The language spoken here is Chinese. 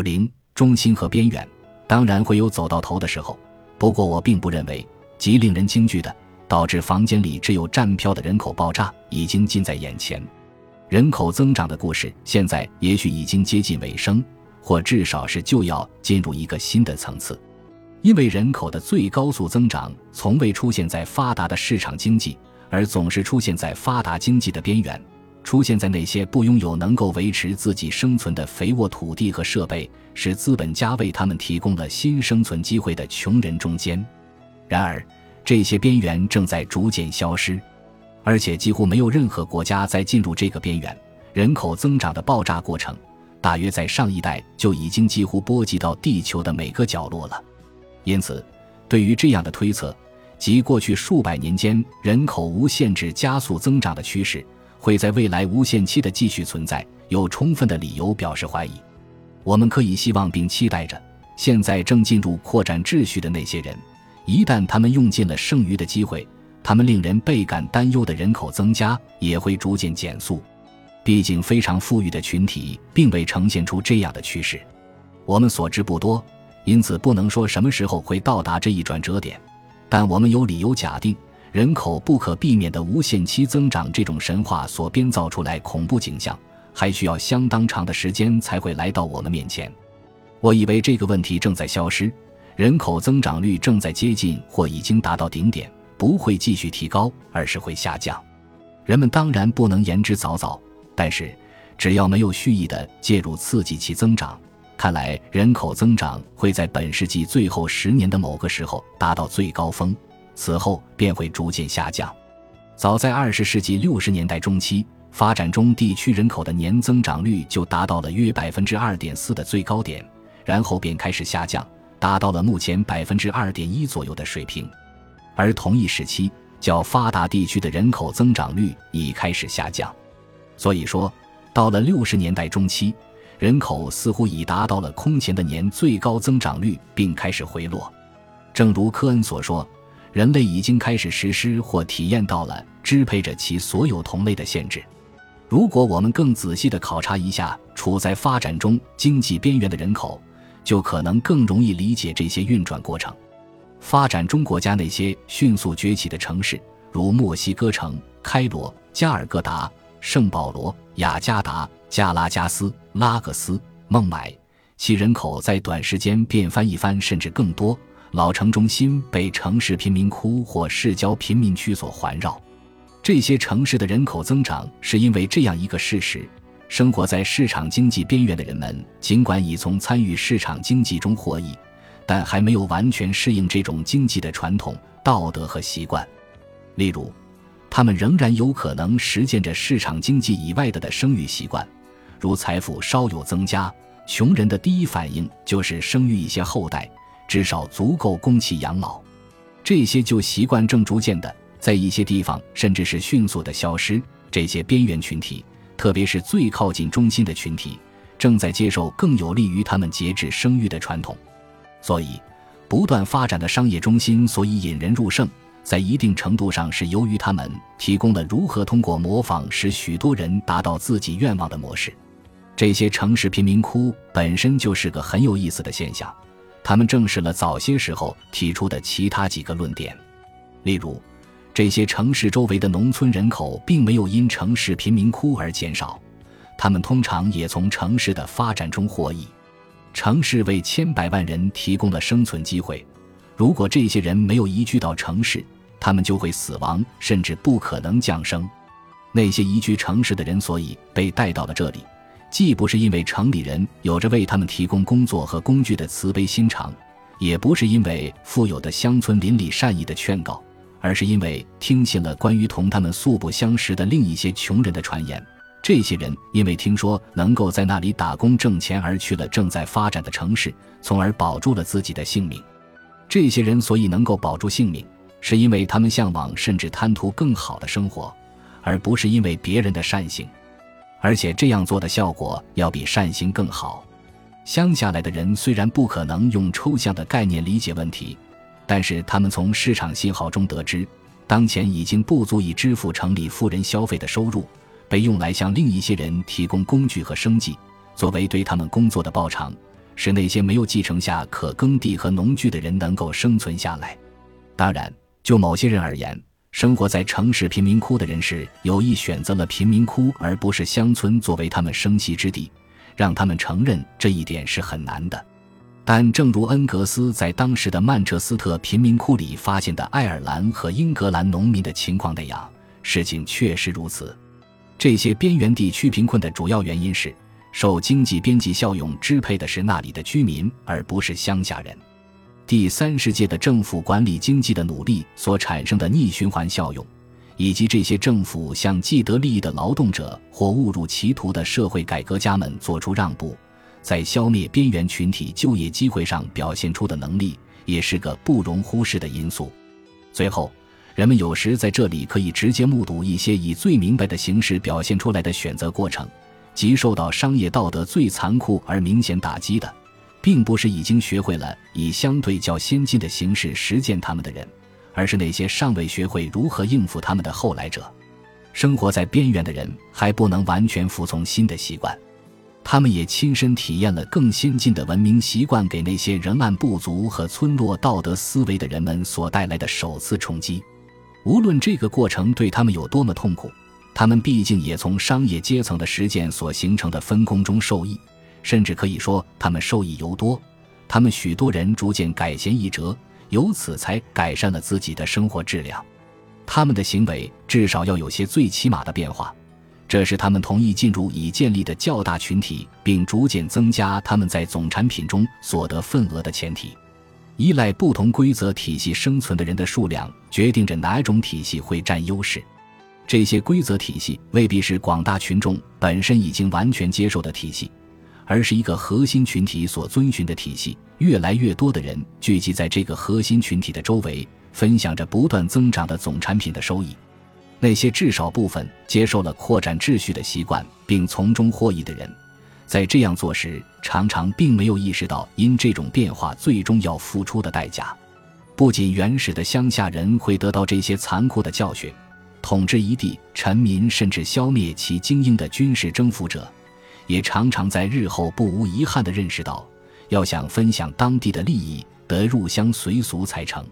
武林中心和边缘，当然会有走到头的时候。不过我并不认为，极令人惊惧的，导致房间里只有站票的人口爆炸已经近在眼前。人口增长的故事现在也许已经接近尾声，或至少是就要进入一个新的层次。因为人口的最高速增长从未出现在发达的市场经济，而总是出现在发达经济的边缘。出现在那些不拥有能够维持自己生存的肥沃土地和设备，使资本家为他们提供了新生存机会的穷人中间。然而，这些边缘正在逐渐消失，而且几乎没有任何国家在进入这个边缘。人口增长的爆炸过程，大约在上一代就已经几乎波及到地球的每个角落了。因此，对于这样的推测，即过去数百年间人口无限制加速增长的趋势。会在未来无限期的继续存在，有充分的理由表示怀疑。我们可以希望并期待着，现在正进入扩展秩序的那些人，一旦他们用尽了剩余的机会，他们令人倍感担忧的人口增加也会逐渐减速。毕竟，非常富裕的群体并未呈现出这样的趋势，我们所知不多，因此不能说什么时候会到达这一转折点。但我们有理由假定。人口不可避免的无限期增长，这种神话所编造出来恐怖景象，还需要相当长的时间才会来到我们面前。我以为这个问题正在消失，人口增长率正在接近或已经达到顶点，不会继续提高，而是会下降。人们当然不能言之凿凿，但是只要没有蓄意的介入刺激其增长，看来人口增长会在本世纪最后十年的某个时候达到最高峰。此后便会逐渐下降。早在二十世纪六十年代中期，发展中地区人口的年增长率就达到了约百分之二点四的最高点，然后便开始下降，达到了目前百分之二点一左右的水平。而同一时期，较发达地区的人口增长率已开始下降。所以说，到了六十年代中期，人口似乎已达到了空前的年最高增长率，并开始回落。正如科恩所说。人类已经开始实施或体验到了支配着其所有同类的限制。如果我们更仔细地考察一下处在发展中经济边缘的人口，就可能更容易理解这些运转过程。发展中国家那些迅速崛起的城市，如墨西哥城、开罗、加尔各答、圣保罗、雅加达、加拉加斯、拉各斯、孟买，其人口在短时间便翻一番，甚至更多。老城中心被城市贫民窟或市郊贫民区所环绕，这些城市的人口增长是因为这样一个事实：生活在市场经济边缘的人们，尽管已从参与市场经济中获益，但还没有完全适应这种经济的传统道德和习惯。例如，他们仍然有可能实践着市场经济以外的的生育习惯，如财富稍有增加，穷人的第一反应就是生育一些后代。至少足够供其养老，这些旧习惯正逐渐的在一些地方，甚至是迅速的消失。这些边缘群体，特别是最靠近中心的群体，正在接受更有利于他们节制生育的传统。所以，不断发展的商业中心所以引人入胜，在一定程度上是由于他们提供了如何通过模仿使许多人达到自己愿望的模式。这些城市贫民窟本身就是个很有意思的现象。他们证实了早些时候提出的其他几个论点，例如，这些城市周围的农村人口并没有因城市贫民窟而减少，他们通常也从城市的发展中获益。城市为千百万人提供了生存机会，如果这些人没有移居到城市，他们就会死亡，甚至不可能降生。那些移居城市的人所以被带到了这里。既不是因为城里人有着为他们提供工作和工具的慈悲心肠，也不是因为富有的乡村邻里善意的劝告，而是因为听信了关于同他们素不相识的另一些穷人的传言。这些人因为听说能够在那里打工挣钱而去了正在发展的城市，从而保住了自己的性命。这些人所以能够保住性命，是因为他们向往甚至贪图更好的生活，而不是因为别人的善行。而且这样做的效果要比善行更好。乡下来的人虽然不可能用抽象的概念理解问题，但是他们从市场信号中得知，当前已经不足以支付城里富人消费的收入，被用来向另一些人提供工具和生计，作为对他们工作的报偿，使那些没有继承下可耕地和农具的人能够生存下来。当然，就某些人而言，生活在城市贫民窟的人士有意选择了贫民窟而不是乡村作为他们生息之地，让他们承认这一点是很难的。但正如恩格斯在当时的曼彻斯特贫民窟里发现的爱尔兰和英格兰农民的情况那样，事情确实如此。这些边缘地区贫困的主要原因是，受经济边际效用支配的是那里的居民，而不是乡下人。第三世界的政府管理经济的努力所产生的逆循环效用，以及这些政府向既得利益的劳动者或误入歧途的社会改革家们做出让步。在消灭边缘群体就业机会上表现出的能力，也是个不容忽视的因素。最后，人们有时在这里可以直接目睹一些以最明白的形式表现出来的选择过程，即受到商业道德最残酷而明显打击的，并不是已经学会了以相对较先进的形式实践他们的人，而是那些尚未学会如何应付他们的后来者。生活在边缘的人还不能完全服从新的习惯。他们也亲身体验了更先进的文明习惯给那些仍按部族和村落道德思维的人们所带来的首次冲击。无论这个过程对他们有多么痛苦，他们毕竟也从商业阶层的实践所形成的分工中受益，甚至可以说他们受益尤多。他们许多人逐渐改弦易辙，由此才改善了自己的生活质量。他们的行为至少要有些最起码的变化。这是他们同意进入已建立的较大群体，并逐渐增加他们在总产品中所得份额的前提。依赖不同规则体系生存的人的数量，决定着哪种体系会占优势。这些规则体系未必是广大群众本身已经完全接受的体系，而是一个核心群体所遵循的体系。越来越多的人聚集在这个核心群体的周围，分享着不断增长的总产品的收益。那些至少部分接受了扩展秩序的习惯并从中获益的人，在这样做时，常常并没有意识到因这种变化最终要付出的代价。不仅原始的乡下人会得到这些残酷的教训，统治一地臣民甚至消灭其精英的军事征服者，也常常在日后不无遗憾地认识到，要想分享当地的利益，得入乡随俗才成。